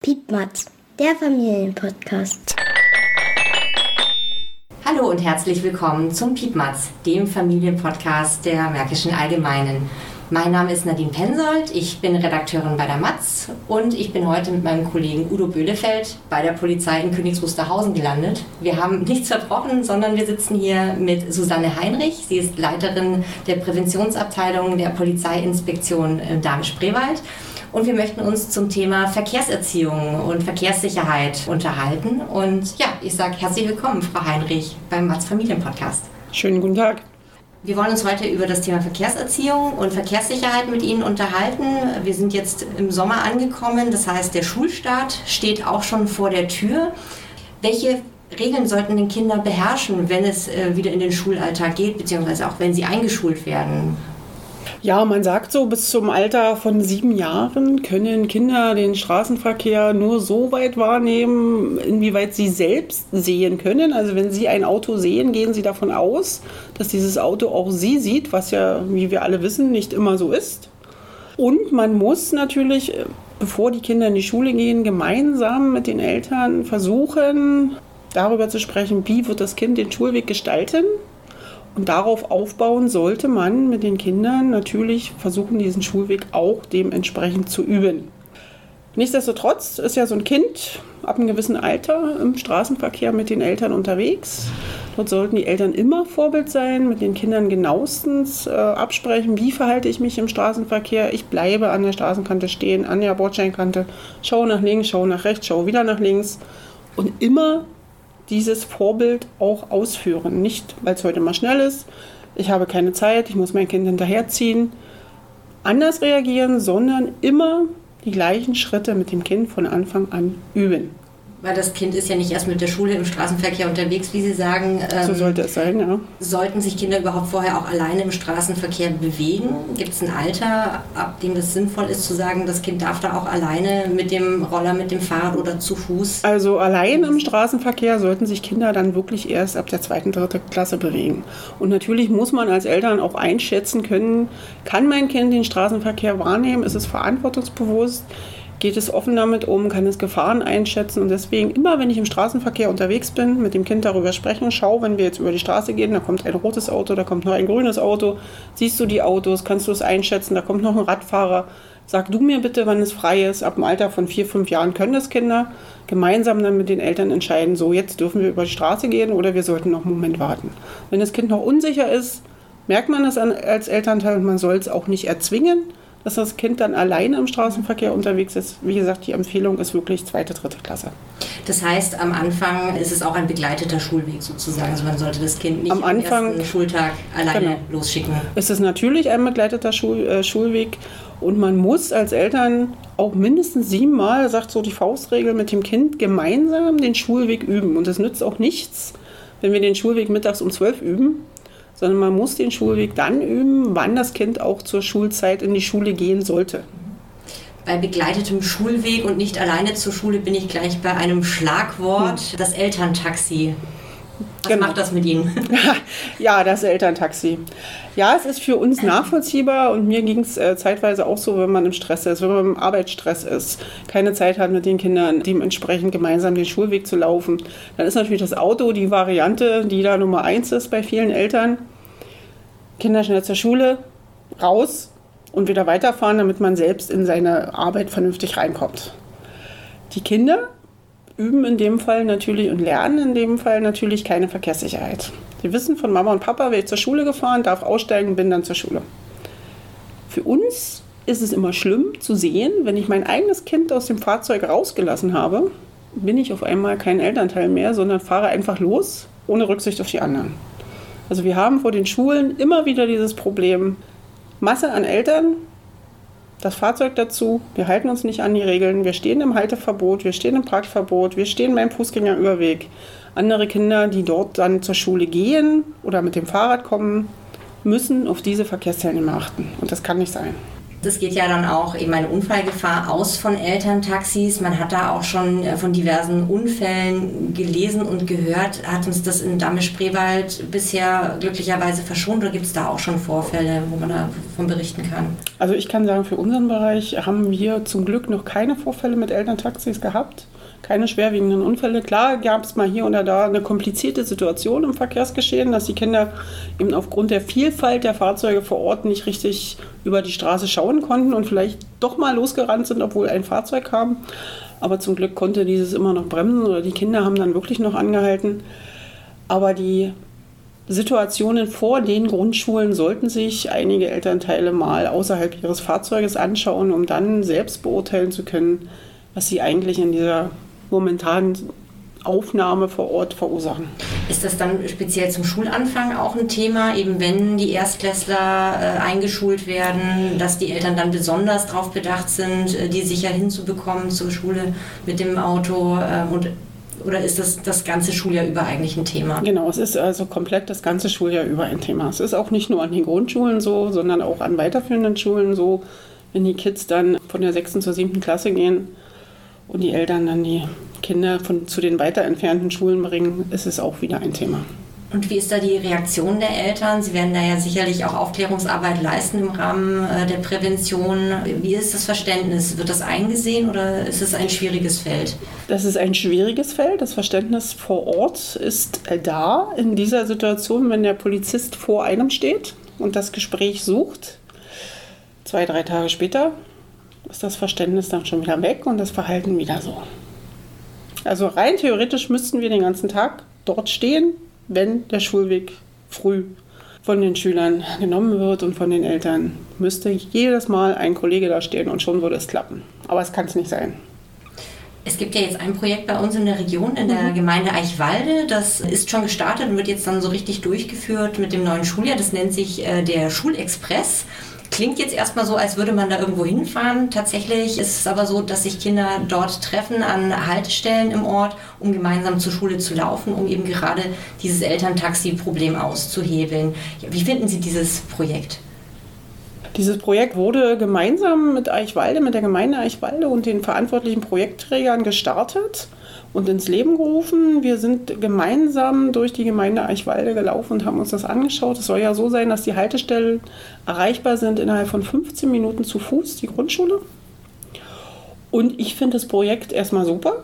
Piepmatz, der Familienpodcast. Hallo und herzlich willkommen zum Piepmatz, dem Familienpodcast der Märkischen Allgemeinen. Mein Name ist Nadine Pensold, ich bin Redakteurin bei der Matz und ich bin heute mit meinem Kollegen Udo Böhlefeld bei der Polizei in Königs Wusterhausen gelandet. Wir haben nichts verbrochen, sondern wir sitzen hier mit Susanne Heinrich. Sie ist Leiterin der Präventionsabteilung der Polizeiinspektion Dahme-Spreewald. Und wir möchten uns zum Thema Verkehrserziehung und Verkehrssicherheit unterhalten. Und ja, ich sage herzlich willkommen, Frau Heinrich, beim Matz Familienpodcast. Schönen guten Tag. Wir wollen uns heute über das Thema Verkehrserziehung und Verkehrssicherheit mit Ihnen unterhalten. Wir sind jetzt im Sommer angekommen, das heißt, der Schulstart steht auch schon vor der Tür. Welche Regeln sollten denn Kinder beherrschen, wenn es äh, wieder in den Schulalltag geht, beziehungsweise auch wenn sie eingeschult werden? Ja, man sagt so, bis zum Alter von sieben Jahren können Kinder den Straßenverkehr nur so weit wahrnehmen, inwieweit sie selbst sehen können. Also wenn sie ein Auto sehen, gehen sie davon aus, dass dieses Auto auch sie sieht, was ja, wie wir alle wissen, nicht immer so ist. Und man muss natürlich, bevor die Kinder in die Schule gehen, gemeinsam mit den Eltern versuchen, darüber zu sprechen, wie wird das Kind den Schulweg gestalten und darauf aufbauen sollte man mit den Kindern natürlich versuchen, diesen Schulweg auch dementsprechend zu üben. Nichtsdestotrotz ist ja so ein Kind ab einem gewissen Alter im Straßenverkehr mit den Eltern unterwegs. Dort sollten die Eltern immer Vorbild sein, mit den Kindern genauestens äh, absprechen, wie verhalte ich mich im Straßenverkehr. Ich bleibe an der Straßenkante stehen, an der Bordsteinkante, schaue nach links, schaue nach rechts, schaue wieder nach links und immer dieses Vorbild auch ausführen. Nicht, weil es heute mal schnell ist, ich habe keine Zeit, ich muss mein Kind hinterherziehen, anders reagieren, sondern immer die gleichen Schritte mit dem Kind von Anfang an üben. Weil das Kind ist ja nicht erst mit der Schule im Straßenverkehr unterwegs, wie Sie sagen. Ähm, so sollte es sein, ja. Sollten sich Kinder überhaupt vorher auch alleine im Straßenverkehr bewegen? Gibt es ein Alter, ab dem das sinnvoll ist zu sagen, das Kind darf da auch alleine mit dem Roller, mit dem Fahrrad oder zu Fuß? Also allein im Straßenverkehr sollten sich Kinder dann wirklich erst ab der zweiten, dritten Klasse bewegen. Und natürlich muss man als Eltern auch einschätzen können, kann mein Kind den Straßenverkehr wahrnehmen? Ist es verantwortungsbewusst? Geht es offen damit um, kann es Gefahren einschätzen und deswegen immer, wenn ich im Straßenverkehr unterwegs bin, mit dem Kind darüber sprechen, schau, wenn wir jetzt über die Straße gehen, da kommt ein rotes Auto, da kommt noch ein grünes Auto, siehst du die Autos, kannst du es einschätzen, da kommt noch ein Radfahrer, sag du mir bitte, wann es frei ist. Ab dem Alter von vier, fünf Jahren können das Kinder gemeinsam dann mit den Eltern entscheiden, so jetzt dürfen wir über die Straße gehen oder wir sollten noch einen Moment warten. Wenn das Kind noch unsicher ist, merkt man das als Elternteil und man soll es auch nicht erzwingen dass das Kind dann alleine im Straßenverkehr unterwegs ist. Wie gesagt, die Empfehlung ist wirklich zweite, dritte Klasse. Das heißt, am Anfang ist es auch ein begleiteter Schulweg sozusagen. Also man sollte das Kind nicht am, Anfang, ersten Schultag alleine genau. losschicken. Es ist natürlich ein begleiteter Schul, äh, Schulweg und man muss als Eltern auch mindestens siebenmal, sagt so die Faustregel, mit dem Kind gemeinsam den Schulweg üben. Und es nützt auch nichts, wenn wir den Schulweg mittags um zwölf üben, sondern man muss den Schulweg dann üben, wann das Kind auch zur Schulzeit in die Schule gehen sollte. Bei begleitetem Schulweg und nicht alleine zur Schule bin ich gleich bei einem Schlagwort, hm. das Elterntaxi. Was genau. macht das mit Ihnen? ja, das Elterntaxi. Ja, es ist für uns nachvollziehbar und mir ging es äh, zeitweise auch so, wenn man im Stress ist, wenn man im Arbeitsstress ist, keine Zeit hat mit den Kindern, dementsprechend gemeinsam den Schulweg zu laufen. Dann ist natürlich das Auto die Variante, die da Nummer eins ist bei vielen Eltern. Kinder schnell zur Schule, raus und wieder weiterfahren, damit man selbst in seine Arbeit vernünftig reinkommt. Die Kinder üben in dem Fall natürlich und lernen in dem Fall natürlich keine Verkehrssicherheit. Sie wissen von Mama und Papa, werde ich zur Schule gefahren, darf aussteigen, bin dann zur Schule. Für uns ist es immer schlimm zu sehen, wenn ich mein eigenes Kind aus dem Fahrzeug rausgelassen habe, bin ich auf einmal kein Elternteil mehr, sondern fahre einfach los, ohne Rücksicht auf die anderen. Also wir haben vor den Schulen immer wieder dieses Problem, Masse an Eltern, das Fahrzeug dazu, wir halten uns nicht an die Regeln, wir stehen im Halteverbot, wir stehen im Parkverbot, wir stehen beim Fußgängerüberweg. Andere Kinder, die dort dann zur Schule gehen oder mit dem Fahrrad kommen, müssen auf diese Verkehrsteilnehmer achten. Und das kann nicht sein. Es geht ja dann auch eben eine Unfallgefahr aus von Elterntaxis. Man hat da auch schon äh, von diversen Unfällen gelesen und gehört. Hat uns das in Damme-Spreewald bisher glücklicherweise verschont oder gibt es da auch schon Vorfälle, wo man davon berichten kann? Also ich kann sagen, für unseren Bereich haben wir zum Glück noch keine Vorfälle mit Elterntaxis gehabt keine schwerwiegenden Unfälle. Klar gab es mal hier oder da eine komplizierte Situation im Verkehrsgeschehen, dass die Kinder eben aufgrund der Vielfalt der Fahrzeuge vor Ort nicht richtig über die Straße schauen konnten und vielleicht doch mal losgerannt sind, obwohl ein Fahrzeug kam. Aber zum Glück konnte dieses immer noch bremsen oder die Kinder haben dann wirklich noch angehalten. Aber die Situationen vor den Grundschulen sollten sich einige Elternteile mal außerhalb ihres Fahrzeuges anschauen, um dann selbst beurteilen zu können, was sie eigentlich in dieser momentan Aufnahme vor Ort verursachen. Ist das dann speziell zum Schulanfang auch ein Thema, eben wenn die Erstklässler äh, eingeschult werden, dass die Eltern dann besonders darauf bedacht sind, äh, die sicher hinzubekommen zur Schule mit dem Auto äh, und oder ist das das ganze Schuljahr über eigentlich ein Thema? Genau, es ist also komplett das ganze Schuljahr über ein Thema. Es ist auch nicht nur an den Grundschulen so, sondern auch an weiterführenden Schulen so, wenn die Kids dann von der 6. zur 7. Klasse gehen und die Eltern dann die Kinder von, zu den weiter entfernten Schulen bringen, ist es auch wieder ein Thema. Und wie ist da die Reaktion der Eltern? Sie werden da ja sicherlich auch Aufklärungsarbeit leisten im Rahmen äh, der Prävention. Wie ist das Verständnis? Wird das eingesehen oder ist es ein schwieriges Feld? Das ist ein schwieriges Feld. Das Verständnis vor Ort ist da in dieser Situation, wenn der Polizist vor einem steht und das Gespräch sucht. Zwei, drei Tage später ist das Verständnis dann schon wieder weg und das Verhalten wieder so. Also rein theoretisch müssten wir den ganzen Tag dort stehen, wenn der Schulweg früh von den Schülern genommen wird und von den Eltern, müsste jedes Mal ein Kollege da stehen und schon würde es klappen. Aber es kann es nicht sein. Es gibt ja jetzt ein Projekt bei uns in der Region, in der mhm. Gemeinde Eichwalde. Das ist schon gestartet und wird jetzt dann so richtig durchgeführt mit dem neuen Schuljahr. Das nennt sich äh, der Schulexpress. Klingt jetzt erstmal so, als würde man da irgendwo hinfahren. Tatsächlich ist es aber so, dass sich Kinder dort treffen an Haltestellen im Ort, um gemeinsam zur Schule zu laufen, um eben gerade dieses Elterntaxi-Problem auszuhebeln. Wie finden Sie dieses Projekt? Dieses Projekt wurde gemeinsam mit Eichwalde, mit der Gemeinde Eichwalde und den verantwortlichen Projektträgern gestartet und ins Leben gerufen. Wir sind gemeinsam durch die Gemeinde Eichwalde gelaufen und haben uns das angeschaut. Es soll ja so sein, dass die Haltestellen erreichbar sind innerhalb von 15 Minuten zu Fuß, die Grundschule. Und ich finde das Projekt erstmal super.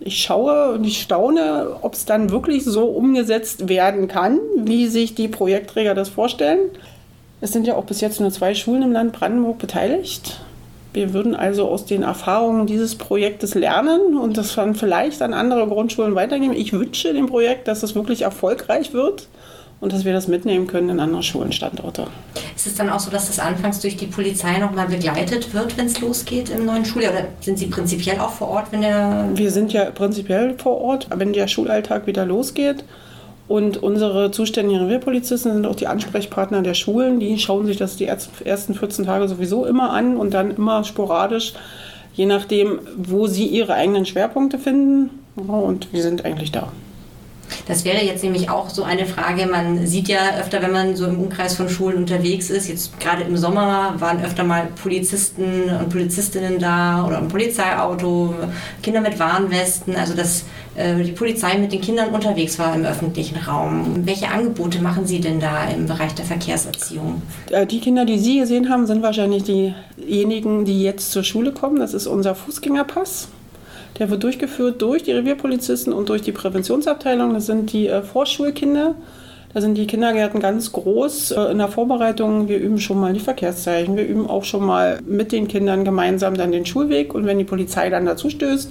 Ich schaue und ich staune, ob es dann wirklich so umgesetzt werden kann, wie sich die Projektträger das vorstellen. Es sind ja auch bis jetzt nur zwei Schulen im Land Brandenburg beteiligt. Wir würden also aus den Erfahrungen dieses Projektes lernen und das dann vielleicht an andere Grundschulen weitergeben. Ich wünsche dem Projekt, dass es wirklich erfolgreich wird und dass wir das mitnehmen können in andere Schulenstandorte. Ist es dann auch so, dass das anfangs durch die Polizei nochmal begleitet wird, wenn es losgeht im neuen Schuljahr? Oder sind Sie prinzipiell auch vor Ort, wenn der... Wir sind ja prinzipiell vor Ort, wenn der Schulalltag wieder losgeht. Und unsere zuständigen Revierpolizisten sind auch die Ansprechpartner der Schulen. Die schauen sich das die ersten 14 Tage sowieso immer an und dann immer sporadisch, je nachdem, wo sie ihre eigenen Schwerpunkte finden. Und wir sind eigentlich da. Das wäre jetzt nämlich auch so eine Frage. Man sieht ja öfter, wenn man so im Umkreis von Schulen unterwegs ist, jetzt gerade im Sommer waren öfter mal Polizisten und Polizistinnen da oder ein Polizeiauto, Kinder mit Warnwesten, also dass äh, die Polizei mit den Kindern unterwegs war im öffentlichen Raum. Welche Angebote machen Sie denn da im Bereich der Verkehrserziehung? Äh, die Kinder, die Sie gesehen haben, sind wahrscheinlich diejenigen, die jetzt zur Schule kommen. Das ist unser Fußgängerpass. Der wird durchgeführt durch die Revierpolizisten und durch die Präventionsabteilung. Das sind die äh, Vorschulkinder. Da sind die Kindergärten ganz groß äh, in der Vorbereitung. Wir üben schon mal die Verkehrszeichen. Wir üben auch schon mal mit den Kindern gemeinsam dann den Schulweg. Und wenn die Polizei dann dazu stößt,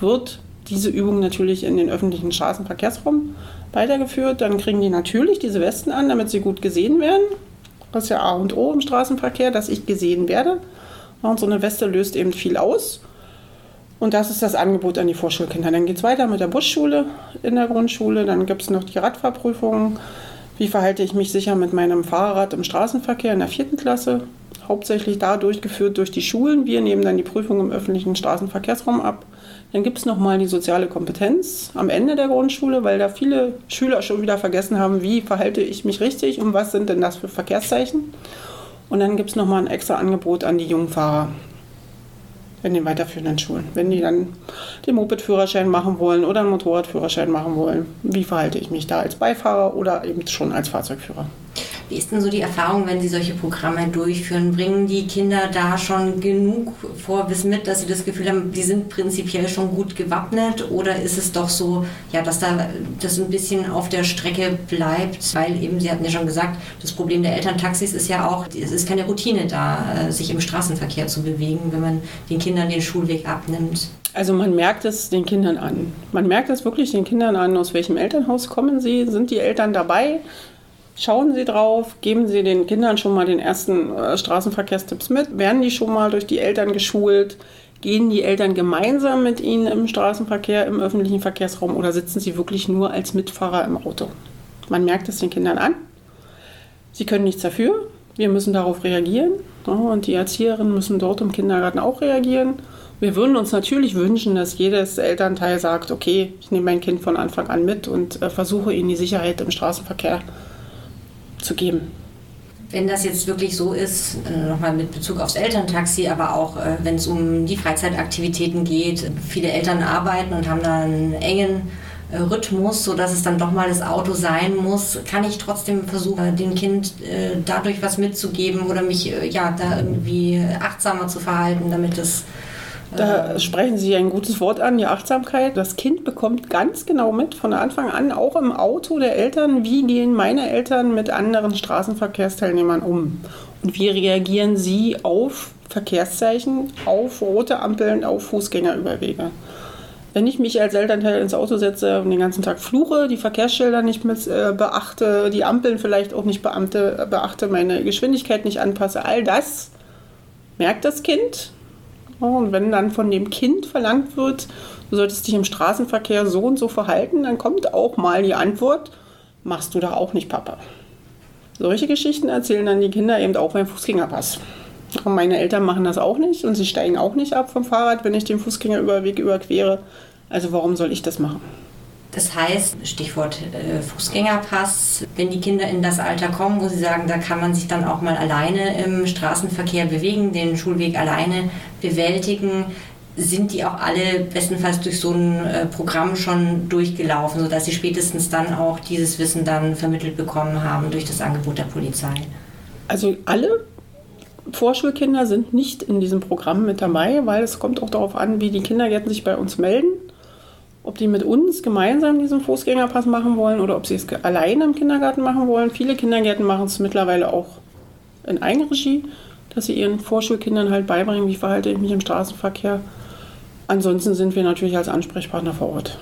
wird diese Übung natürlich in den öffentlichen Straßenverkehrsraum weitergeführt. Dann kriegen die natürlich diese Westen an, damit sie gut gesehen werden. Das ist ja A und O im Straßenverkehr, dass ich gesehen werde. Und so eine Weste löst eben viel aus. Und das ist das Angebot an die Vorschulkinder. Dann geht es weiter mit der Busschule in der Grundschule. Dann gibt es noch die Radfahrprüfungen. Wie verhalte ich mich sicher mit meinem Fahrrad im Straßenverkehr in der vierten Klasse? Hauptsächlich da durchgeführt durch die Schulen. Wir nehmen dann die Prüfung im öffentlichen Straßenverkehrsraum ab. Dann gibt es nochmal die soziale Kompetenz am Ende der Grundschule, weil da viele Schüler schon wieder vergessen haben, wie verhalte ich mich richtig und was sind denn das für Verkehrszeichen. Und dann gibt es nochmal ein extra Angebot an die Jungfahrer in den weiterführenden Schulen. Wenn die dann den Moped-Führerschein machen wollen oder einen Motorradführerschein machen wollen, wie verhalte ich mich da als Beifahrer oder eben schon als Fahrzeugführer? Wie ist denn so die Erfahrung, wenn Sie solche Programme durchführen? Bringen die Kinder da schon genug Vorwissen mit, dass sie das Gefühl haben, die sind prinzipiell schon gut gewappnet? Oder ist es doch so, ja, dass da das ein bisschen auf der Strecke bleibt? Weil eben, Sie hatten ja schon gesagt, das Problem der Elterntaxis ist ja auch, es ist keine Routine da, äh, sich im Straßenverkehr zu bewegen, wenn man den Kindern den Schulweg abnimmt. Also man merkt es den Kindern an. Man merkt es wirklich den Kindern an, aus welchem Elternhaus kommen sie, sind die Eltern dabei, Schauen Sie drauf, geben Sie den Kindern schon mal den ersten äh, Straßenverkehrstipps mit, werden die schon mal durch die Eltern geschult, gehen die Eltern gemeinsam mit Ihnen im Straßenverkehr, im öffentlichen Verkehrsraum oder sitzen Sie wirklich nur als Mitfahrer im Auto? Man merkt es den Kindern an. Sie können nichts dafür. Wir müssen darauf reagieren. und die Erzieherinnen müssen dort im Kindergarten auch reagieren. Wir würden uns natürlich wünschen, dass jedes Elternteil sagt, okay, ich nehme mein Kind von Anfang an mit und äh, versuche ihnen die Sicherheit im Straßenverkehr zu geben. Wenn das jetzt wirklich so ist, äh, nochmal mit Bezug aufs Elterntaxi, aber auch äh, wenn es um die Freizeitaktivitäten geht, viele Eltern arbeiten und haben da einen engen äh, Rhythmus, sodass es dann doch mal das Auto sein muss, kann ich trotzdem versuchen, dem Kind dadurch was mitzugeben oder mich ja da irgendwie achtsamer zu verhalten, damit es da sprechen Sie ein gutes Wort an, die Achtsamkeit. Das Kind bekommt ganz genau mit, von Anfang an, auch im Auto der Eltern, wie gehen meine Eltern mit anderen Straßenverkehrsteilnehmern um? Und wie reagieren sie auf Verkehrszeichen, auf rote Ampeln, auf Fußgängerüberwege? Wenn ich mich als Elternteil ins Auto setze und den ganzen Tag fluche, die Verkehrsschilder nicht mit, äh, beachte, die Ampeln vielleicht auch nicht beamte, beachte, meine Geschwindigkeit nicht anpasse, all das merkt das Kind und wenn dann von dem Kind verlangt wird, du solltest dich im Straßenverkehr so und so verhalten, dann kommt auch mal die Antwort, machst du da auch nicht, Papa. Solche Geschichten erzählen dann die Kinder eben auch beim Fußgängerpass. Und meine Eltern machen das auch nicht und sie steigen auch nicht ab vom Fahrrad, wenn ich den Fußgängerüberweg überquere. Also warum soll ich das machen? Das heißt, Stichwort äh, Fußgängerpass, wenn die Kinder in das Alter kommen, wo sie sagen, da kann man sich dann auch mal alleine im Straßenverkehr bewegen, den Schulweg alleine bewältigen, sind die auch alle bestenfalls durch so ein äh, Programm schon durchgelaufen, sodass sie spätestens dann auch dieses Wissen dann vermittelt bekommen haben durch das Angebot der Polizei. Also alle Vorschulkinder sind nicht in diesem Programm mit dabei, weil es kommt auch darauf an, wie die Kindergärten sich bei uns melden ob die mit uns gemeinsam diesen Fußgängerpass machen wollen oder ob sie es alleine im Kindergarten machen wollen. Viele Kindergärten machen es mittlerweile auch in Eigenregie, dass sie ihren Vorschulkindern halt beibringen, wie verhalte ich mich im Straßenverkehr. Ansonsten sind wir natürlich als Ansprechpartner vor Ort.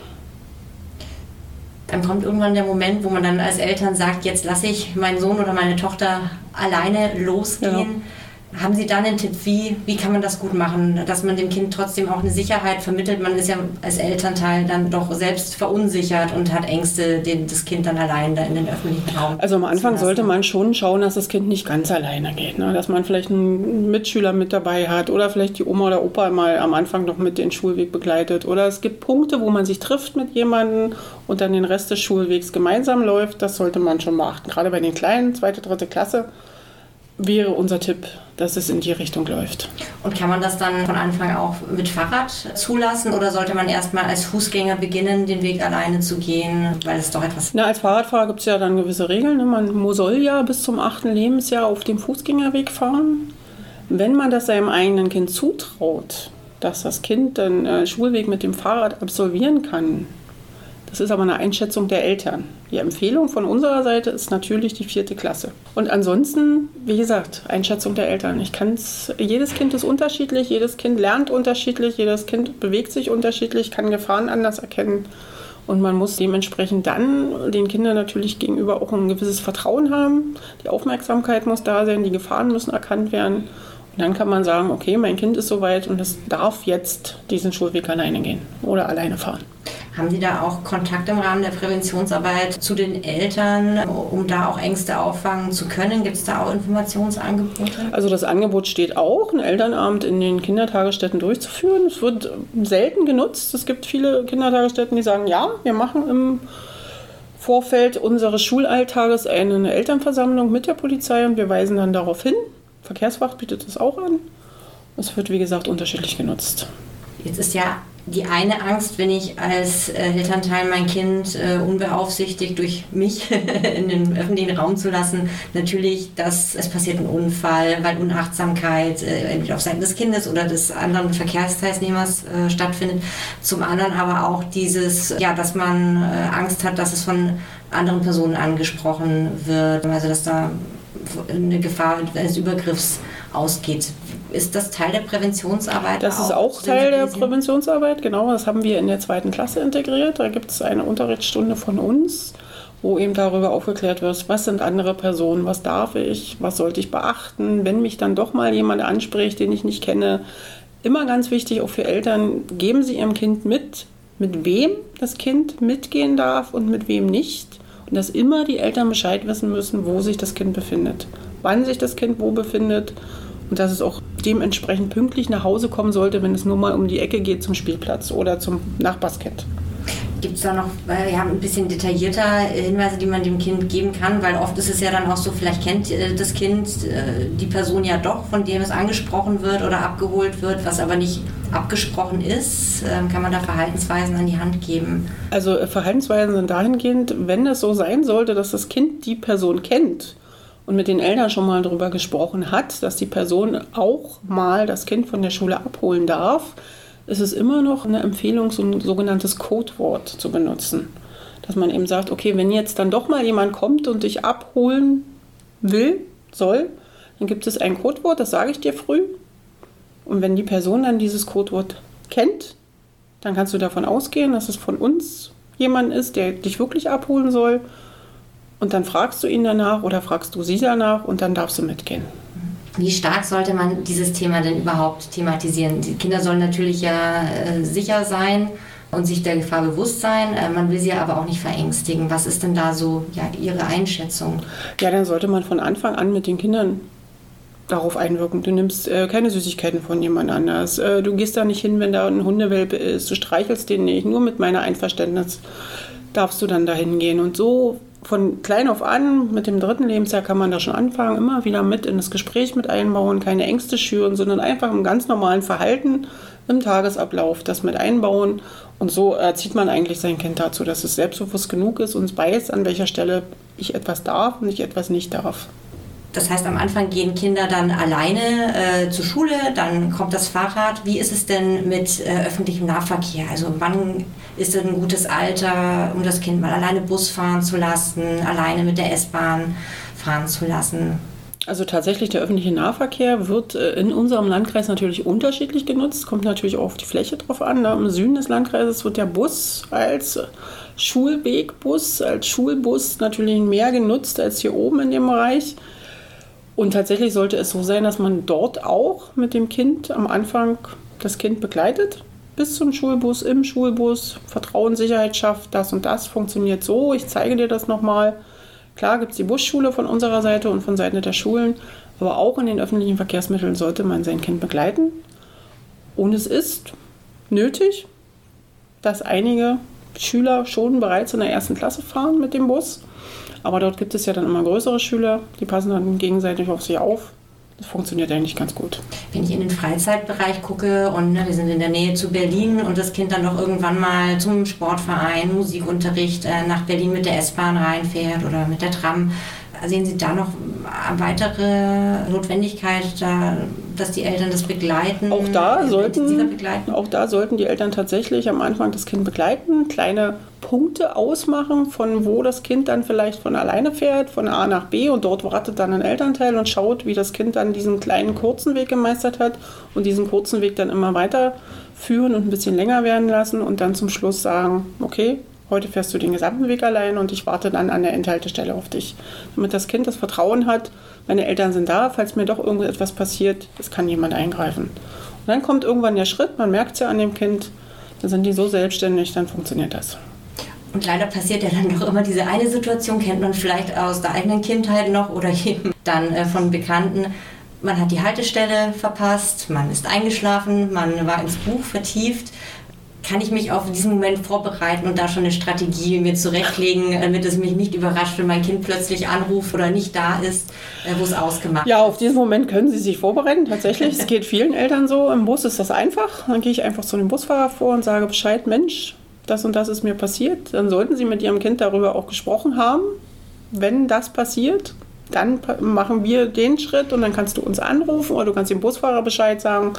Dann kommt irgendwann der Moment, wo man dann als Eltern sagt, jetzt lasse ich meinen Sohn oder meine Tochter alleine losgehen. Genau haben Sie da einen Tipp, wie, wie kann man das gut machen, dass man dem Kind trotzdem auch eine Sicherheit vermittelt? Man ist ja als Elternteil dann doch selbst verunsichert und hat Ängste, den, das Kind dann allein da in den öffentlichen Raum. Also am Anfang sollte man schon schauen, dass das Kind nicht ganz alleine geht. Ne? Dass man vielleicht einen Mitschüler mit dabei hat oder vielleicht die Oma oder Opa mal am Anfang noch mit den Schulweg begleitet. Oder es gibt Punkte, wo man sich trifft mit jemandem und dann den Rest des Schulwegs gemeinsam läuft. Das sollte man schon beachten. Gerade bei den Kleinen, zweite, dritte Klasse wäre unser Tipp, dass es in die Richtung läuft. Und kann man das dann von Anfang auch mit Fahrrad zulassen oder sollte man erstmal als Fußgänger beginnen, den Weg alleine zu gehen, weil es doch etwas. Na, als Fahrradfahrer gibt es ja dann gewisse Regeln. Ne? Man soll ja bis zum achten Lebensjahr auf dem Fußgängerweg fahren. Wenn man das seinem eigenen Kind zutraut, dass das Kind den äh, Schulweg mit dem Fahrrad absolvieren kann, das ist aber eine Einschätzung der Eltern. Die Empfehlung von unserer Seite ist natürlich die vierte Klasse. Und ansonsten, wie gesagt, Einschätzung der Eltern. Ich kann es, jedes Kind ist unterschiedlich, jedes Kind lernt unterschiedlich, jedes Kind bewegt sich unterschiedlich, kann Gefahren anders erkennen. Und man muss dementsprechend dann den Kindern natürlich gegenüber auch ein gewisses Vertrauen haben. Die Aufmerksamkeit muss da sein, die Gefahren müssen erkannt werden. Und dann kann man sagen, okay, mein Kind ist soweit und es darf jetzt diesen Schulweg alleine gehen oder alleine fahren. Haben Sie da auch Kontakt im Rahmen der Präventionsarbeit zu den Eltern, um da auch Ängste auffangen zu können? Gibt es da auch Informationsangebote? Also das Angebot steht auch, ein Elternabend in den Kindertagesstätten durchzuführen. Es wird selten genutzt. Es gibt viele Kindertagesstätten, die sagen, ja, wir machen im Vorfeld unseres Schulalltages eine Elternversammlung mit der Polizei und wir weisen dann darauf hin, Verkehrswacht bietet es auch an. Es wird, wie gesagt, unterschiedlich genutzt. Jetzt ist ja die eine Angst, wenn ich als äh, Elternteil mein Kind äh, unbeaufsichtigt durch mich in den öffentlichen Raum zu lassen, natürlich, dass es passiert ein Unfall, weil Unachtsamkeit äh, entweder auf Seiten des Kindes oder des anderen Verkehrsteilnehmers stattfindet. Zum anderen aber auch dieses, ja, dass man Angst hat, dass es von anderen Personen angesprochen wird, also dass da eine Gefahr eines Übergriffs ausgeht. Ist das Teil der Präventionsarbeit? Das ist auch Teil der Präventionsarbeit, genau. Das haben wir in der zweiten Klasse integriert. Da gibt es eine Unterrichtsstunde von uns, wo eben darüber aufgeklärt wird, was sind andere Personen, was darf ich, was sollte ich beachten, wenn mich dann doch mal jemand anspricht, den ich nicht kenne. Immer ganz wichtig, auch für Eltern, geben Sie Ihrem Kind mit, mit wem das Kind mitgehen darf und mit wem nicht. Und dass immer die Eltern Bescheid wissen müssen, wo sich das Kind befindet, wann sich das Kind wo befindet und dass es auch dementsprechend pünktlich nach Hause kommen sollte, wenn es nur mal um die Ecke geht zum Spielplatz oder zum Nachbarskind. Gibt es da noch äh, ja, ein bisschen detaillierter Hinweise, die man dem Kind geben kann? Weil oft ist es ja dann auch so, vielleicht kennt äh, das Kind äh, die Person ja doch, von dem es angesprochen wird oder abgeholt wird, was aber nicht abgesprochen ist. Ähm, kann man da Verhaltensweisen an die Hand geben? Also äh, Verhaltensweisen sind dahingehend, wenn es so sein sollte, dass das Kind die Person kennt, und mit den Eltern schon mal darüber gesprochen hat, dass die Person auch mal das Kind von der Schule abholen darf, ist es immer noch eine Empfehlung, so ein sogenanntes Codewort zu benutzen. Dass man eben sagt, okay, wenn jetzt dann doch mal jemand kommt und dich abholen will, soll, dann gibt es ein Codewort, das sage ich dir früh. Und wenn die Person dann dieses Codewort kennt, dann kannst du davon ausgehen, dass es von uns jemand ist, der dich wirklich abholen soll. Und dann fragst du ihn danach oder fragst du sie danach und dann darfst du mitgehen. Wie stark sollte man dieses Thema denn überhaupt thematisieren? Die Kinder sollen natürlich ja äh, sicher sein und sich der Gefahr bewusst sein. Äh, man will sie aber auch nicht verängstigen. Was ist denn da so ja, Ihre Einschätzung? Ja, dann sollte man von Anfang an mit den Kindern darauf einwirken. Du nimmst äh, keine Süßigkeiten von jemand anders. Äh, du gehst da nicht hin, wenn da ein Hundewelpe ist. Du streichelst den nicht. Nur mit meiner Einverständnis darfst du dann dahin gehen. Und so von klein auf an, mit dem dritten Lebensjahr kann man da schon anfangen, immer wieder mit in das Gespräch mit einbauen, keine Ängste schüren, sondern einfach im ganz normalen Verhalten im Tagesablauf das mit einbauen. Und so erzieht man eigentlich sein Kind dazu, dass es selbstbewusst genug ist und weiß, an welcher Stelle ich etwas darf und ich etwas nicht darf. Das heißt, am Anfang gehen Kinder dann alleine äh, zur Schule, dann kommt das Fahrrad. Wie ist es denn mit äh, öffentlichem Nahverkehr? Also wann ist es ein gutes Alter, um das Kind mal alleine Bus fahren zu lassen, alleine mit der S-Bahn fahren zu lassen? Also tatsächlich der öffentliche Nahverkehr wird äh, in unserem Landkreis natürlich unterschiedlich genutzt. Kommt natürlich auch auf die Fläche drauf an. Im Süden des Landkreises wird der Bus als Schulwegbus, als Schulbus natürlich mehr genutzt als hier oben in dem Bereich. Und tatsächlich sollte es so sein, dass man dort auch mit dem Kind am Anfang das Kind begleitet bis zum Schulbus, im Schulbus, Vertrauen, Sicherheit schafft, das und das funktioniert so, ich zeige dir das nochmal. Klar gibt es die Busschule von unserer Seite und von Seiten der Schulen, aber auch in den öffentlichen Verkehrsmitteln sollte man sein Kind begleiten. Und es ist nötig, dass einige Schüler schon bereits in der ersten Klasse fahren mit dem Bus. Aber dort gibt es ja dann immer größere Schüler, die passen dann gegenseitig auf sie auf. Das funktioniert eigentlich ganz gut. Wenn ich in den Freizeitbereich gucke und ne, wir sind in der Nähe zu Berlin und das Kind dann doch irgendwann mal zum Sportverein, Musikunterricht äh, nach Berlin mit der S-Bahn reinfährt oder mit der Tram, Sehen Sie da noch weitere Notwendigkeit, da, dass die Eltern das begleiten? Auch da, sollten, begleiten? auch da sollten die Eltern tatsächlich am Anfang das Kind begleiten, kleine Punkte ausmachen, von wo das Kind dann vielleicht von alleine fährt, von A nach B und dort wartet dann ein Elternteil und schaut, wie das Kind dann diesen kleinen kurzen Weg gemeistert hat und diesen kurzen Weg dann immer weiter führen und ein bisschen länger werden lassen und dann zum Schluss sagen, okay, Heute fährst du den gesamten Weg allein und ich warte dann an der Endhaltestelle auf dich. Damit das Kind das Vertrauen hat, meine Eltern sind da, falls mir doch irgendetwas passiert, es kann jemand eingreifen. Und dann kommt irgendwann der Schritt, man merkt es ja an dem Kind, dann sind die so selbstständig, dann funktioniert das. Und leider passiert ja dann doch immer diese eine Situation, kennt man vielleicht aus der eigenen Kindheit noch oder eben dann äh, von Bekannten. Man hat die Haltestelle verpasst, man ist eingeschlafen, man war ins Buch vertieft kann ich mich auf diesen Moment vorbereiten und da schon eine Strategie mir zurechtlegen, damit es mich nicht überrascht, wenn mein Kind plötzlich anruft oder nicht da ist, äh, wo es ausgemacht ist? Ja, auf diesen Moment können Sie sich vorbereiten. Tatsächlich, es geht vielen Eltern so. Im Bus ist das einfach. Dann gehe ich einfach zu dem Busfahrer vor und sage Bescheid, Mensch, das und das ist mir passiert. Dann sollten Sie mit Ihrem Kind darüber auch gesprochen haben. Wenn das passiert, dann machen wir den Schritt und dann kannst du uns anrufen oder du kannst dem Busfahrer Bescheid sagen,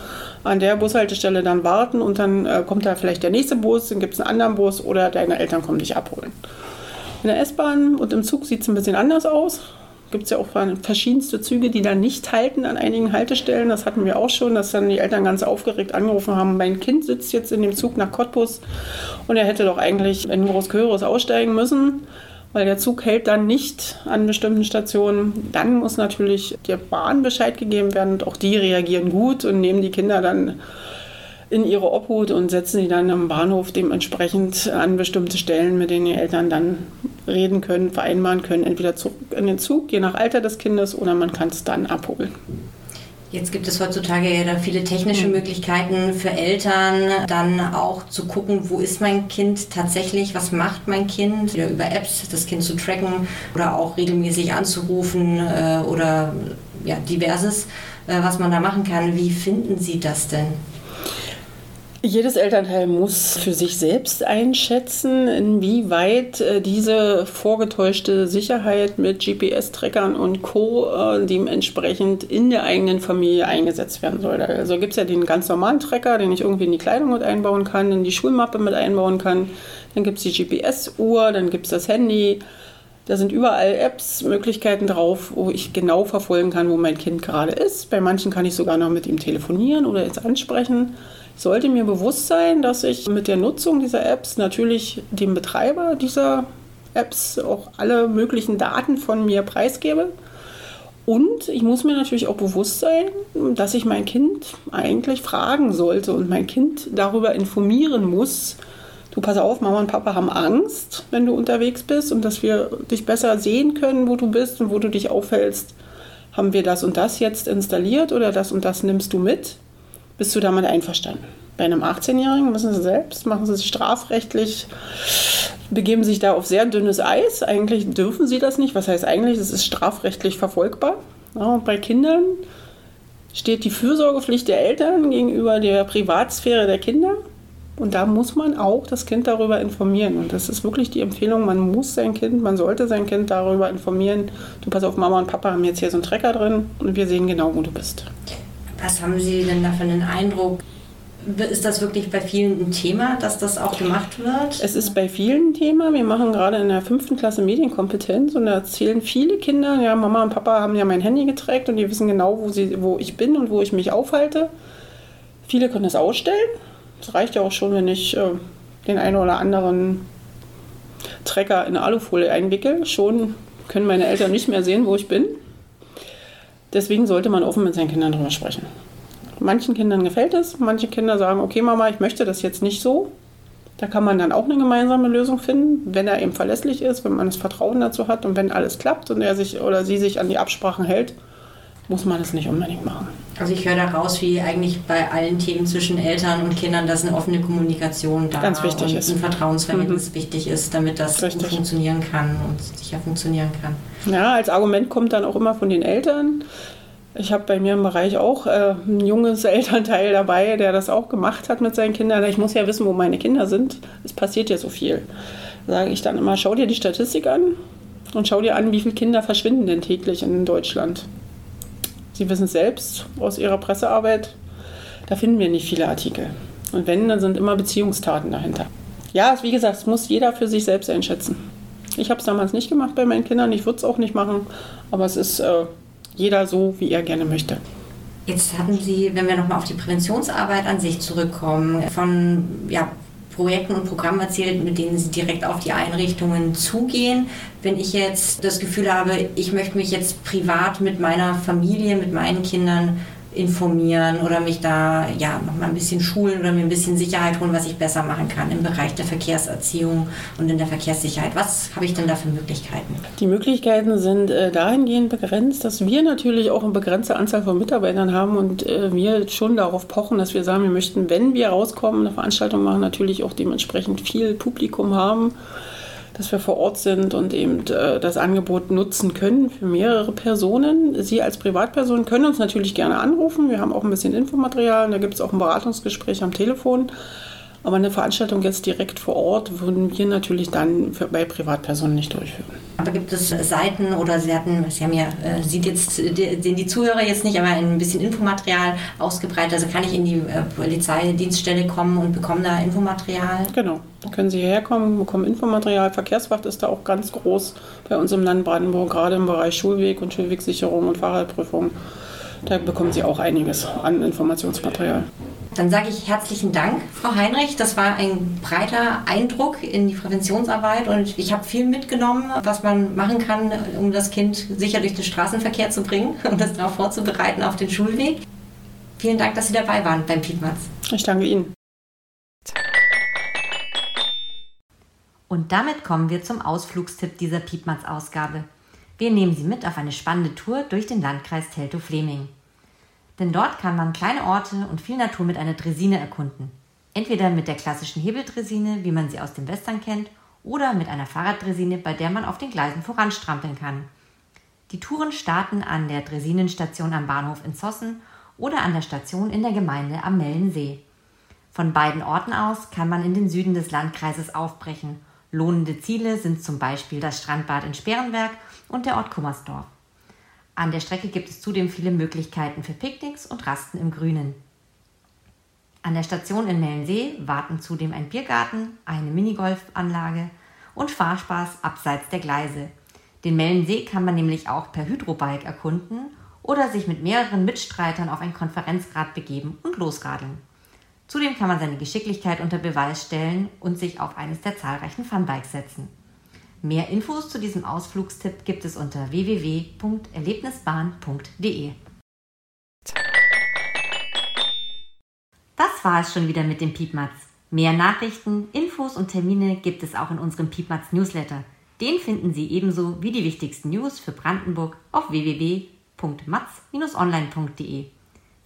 an der Bushaltestelle dann warten und dann äh, kommt da vielleicht der nächste Bus, dann gibt es einen anderen Bus oder deine Eltern kommen dich abholen. In der S-Bahn und im Zug sieht es ein bisschen anders aus. Gibt es ja auch verschiedenste Züge, die dann nicht halten an einigen Haltestellen. Das hatten wir auch schon, dass dann die Eltern ganz aufgeregt angerufen haben, mein Kind sitzt jetzt in dem Zug nach Cottbus und er hätte doch eigentlich in Großköros aussteigen müssen weil der Zug hält dann nicht an bestimmten Stationen. Dann muss natürlich der Bahn Bescheid gegeben werden und auch die reagieren gut und nehmen die Kinder dann in ihre Obhut und setzen sie dann am Bahnhof dementsprechend an bestimmte Stellen, mit denen die Eltern dann reden können, vereinbaren können, entweder zurück in den Zug, je nach Alter des Kindes, oder man kann es dann abholen. Jetzt gibt es heutzutage ja da viele technische hm. Möglichkeiten für Eltern, dann auch zu gucken, wo ist mein Kind tatsächlich, was macht mein Kind, ja, über Apps das Kind zu tracken oder auch regelmäßig anzurufen äh, oder ja, diverses, äh, was man da machen kann. Wie finden Sie das denn? Jedes Elternteil muss für sich selbst einschätzen, inwieweit äh, diese vorgetäuschte Sicherheit mit GPS-Trackern und Co. Äh, dementsprechend in der eigenen Familie eingesetzt werden soll. Also gibt es ja den ganz normalen Tracker, den ich irgendwie in die Kleidung mit einbauen kann, in die Schulmappe mit einbauen kann. Dann gibt es die GPS-Uhr, dann gibt es das Handy. Da sind überall Apps, Möglichkeiten drauf, wo ich genau verfolgen kann, wo mein Kind gerade ist. Bei manchen kann ich sogar noch mit ihm telefonieren oder jetzt ansprechen sollte mir bewusst sein, dass ich mit der Nutzung dieser Apps natürlich dem Betreiber dieser Apps auch alle möglichen Daten von mir preisgebe. Und ich muss mir natürlich auch bewusst sein, dass ich mein Kind eigentlich fragen sollte und mein Kind darüber informieren muss. Du pass auf, Mama und Papa haben Angst, wenn du unterwegs bist und dass wir dich besser sehen können, wo du bist und wo du dich aufhältst. Haben wir das und das jetzt installiert oder das und das nimmst du mit? Bist du damit einverstanden? Bei einem 18-Jährigen müssen sie selbst, machen sie sich strafrechtlich, begeben sich da auf sehr dünnes Eis. Eigentlich dürfen sie das nicht. Was heißt eigentlich? Es ist strafrechtlich verfolgbar. Ja, und bei Kindern steht die Fürsorgepflicht der Eltern gegenüber der Privatsphäre der Kinder. Und da muss man auch das Kind darüber informieren. Und das ist wirklich die Empfehlung, man muss sein Kind, man sollte sein Kind darüber informieren. Du pass auf, Mama und Papa haben jetzt hier so einen Trecker drin und wir sehen genau, wo du bist. Was haben Sie denn da für einen Eindruck? Ist das wirklich bei vielen ein Thema, dass das auch gemacht wird? Es ist bei vielen ein Thema. Wir machen gerade in der fünften Klasse Medienkompetenz und da erzählen viele Kinder, ja, Mama und Papa haben ja mein Handy getrackt und die wissen genau, wo, sie, wo ich bin und wo ich mich aufhalte. Viele können das ausstellen. Es reicht ja auch schon, wenn ich äh, den einen oder anderen Trecker in Alufolie einwickel. Schon können meine Eltern nicht mehr sehen, wo ich bin. Deswegen sollte man offen mit seinen Kindern darüber sprechen. Manchen Kindern gefällt es, manche Kinder sagen, okay Mama, ich möchte das jetzt nicht so. Da kann man dann auch eine gemeinsame Lösung finden, wenn er eben verlässlich ist, wenn man das Vertrauen dazu hat und wenn alles klappt und er sich oder sie sich an die Absprachen hält, muss man es nicht unbedingt machen. Also ich höre da raus, wie eigentlich bei allen Themen zwischen Eltern und Kindern, dass eine offene Kommunikation da Ganz wichtig und ist. ein Vertrauensverhältnis mhm. wichtig ist, damit das gut funktionieren kann und sicher funktionieren kann. Ja, als Argument kommt dann auch immer von den Eltern. Ich habe bei mir im Bereich auch äh, ein junges Elternteil dabei, der das auch gemacht hat mit seinen Kindern. Ich muss ja wissen, wo meine Kinder sind. Es passiert ja so viel. Da sage ich dann immer, schau dir die Statistik an und schau dir an, wie viele Kinder verschwinden denn täglich in Deutschland. Sie wissen es selbst aus Ihrer Pressearbeit, da finden wir nicht viele Artikel. Und wenn, dann sind immer Beziehungstaten dahinter. Ja, wie gesagt, es muss jeder für sich selbst einschätzen. Ich habe es damals nicht gemacht bei meinen Kindern, ich würde es auch nicht machen, aber es ist äh, jeder so, wie er gerne möchte. Jetzt hatten Sie, wenn wir nochmal auf die Präventionsarbeit an sich zurückkommen, von ja, Projekten und Programmen erzählt, mit denen Sie direkt auf die Einrichtungen zugehen. Wenn ich jetzt das Gefühl habe, ich möchte mich jetzt privat mit meiner Familie, mit meinen Kindern informieren oder mich da ja noch mal ein bisschen schulen oder mir ein bisschen Sicherheit holen, was ich besser machen kann im Bereich der Verkehrserziehung und in der Verkehrssicherheit. Was habe ich denn da für Möglichkeiten? Die Möglichkeiten sind äh, dahingehend begrenzt, dass wir natürlich auch eine begrenzte Anzahl von Mitarbeitern haben und äh, wir schon darauf pochen, dass wir sagen, wir möchten, wenn wir rauskommen, eine Veranstaltung machen, natürlich auch dementsprechend viel Publikum haben dass wir vor Ort sind und eben äh, das Angebot nutzen können für mehrere Personen. Sie als Privatperson können uns natürlich gerne anrufen. Wir haben auch ein bisschen Infomaterial und da gibt es auch ein Beratungsgespräch am Telefon. Aber eine Veranstaltung jetzt direkt vor Ort würden wir natürlich dann für, bei Privatpersonen nicht durchführen. Aber gibt es Seiten oder Sie hatten, Sie haben ja, äh, sieht jetzt, sehen die Zuhörer jetzt nicht, aber ein bisschen Infomaterial ausgebreitet. Also kann ich in die äh, Polizeidienststelle kommen und bekomme da Infomaterial? Genau, da können Sie hierher kommen, bekommen Infomaterial. Verkehrswacht ist da auch ganz groß bei uns im Land Brandenburg, gerade im Bereich Schulweg und Schulwegsicherung und Fahrradprüfung. Da bekommen Sie auch einiges an Informationsmaterial. Dann sage ich herzlichen Dank, Frau Heinrich. Das war ein breiter Eindruck in die Präventionsarbeit und ich habe viel mitgenommen, was man machen kann, um das Kind sicher durch den Straßenverkehr zu bringen und um das darauf vorzubereiten auf den Schulweg. Vielen Dank, dass Sie dabei waren beim Piedmatz. Ich danke Ihnen. Und damit kommen wir zum Ausflugstipp dieser Piedmatz-Ausgabe. Wir nehmen Sie mit auf eine spannende Tour durch den Landkreis Teltow-Fleming. Denn dort kann man kleine Orte und viel Natur mit einer Dresine erkunden. Entweder mit der klassischen Hebeldresine, wie man sie aus dem Western kennt, oder mit einer Fahrraddresine, bei der man auf den Gleisen voranstrampeln kann. Die Touren starten an der Dresinenstation am Bahnhof in Zossen oder an der Station in der Gemeinde am Mellensee. Von beiden Orten aus kann man in den Süden des Landkreises aufbrechen. Lohnende Ziele sind zum Beispiel das Strandbad in Sperrenberg und der Ort Kummersdorf. An der Strecke gibt es zudem viele Möglichkeiten für Picknicks und Rasten im Grünen. An der Station in Mellensee warten zudem ein Biergarten, eine Minigolfanlage und Fahrspaß abseits der Gleise. Den Mellensee kann man nämlich auch per Hydrobike erkunden oder sich mit mehreren Mitstreitern auf ein Konferenzgrad begeben und losradeln. Zudem kann man seine Geschicklichkeit unter Beweis stellen und sich auf eines der zahlreichen Funbikes setzen. Mehr Infos zu diesem Ausflugstipp gibt es unter www.erlebnisbahn.de. Das war es schon wieder mit dem Piepmatz. Mehr Nachrichten, Infos und Termine gibt es auch in unserem Piepmatz Newsletter. Den finden Sie ebenso wie die wichtigsten News für Brandenburg auf www.matz-online.de.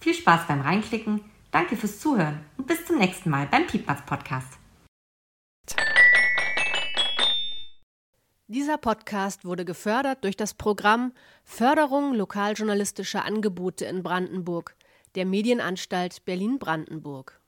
Viel Spaß beim Reinklicken, danke fürs Zuhören und bis zum nächsten Mal beim Piepmatz Podcast. Dieser Podcast wurde gefördert durch das Programm Förderung lokaljournalistischer Angebote in Brandenburg der Medienanstalt Berlin-Brandenburg.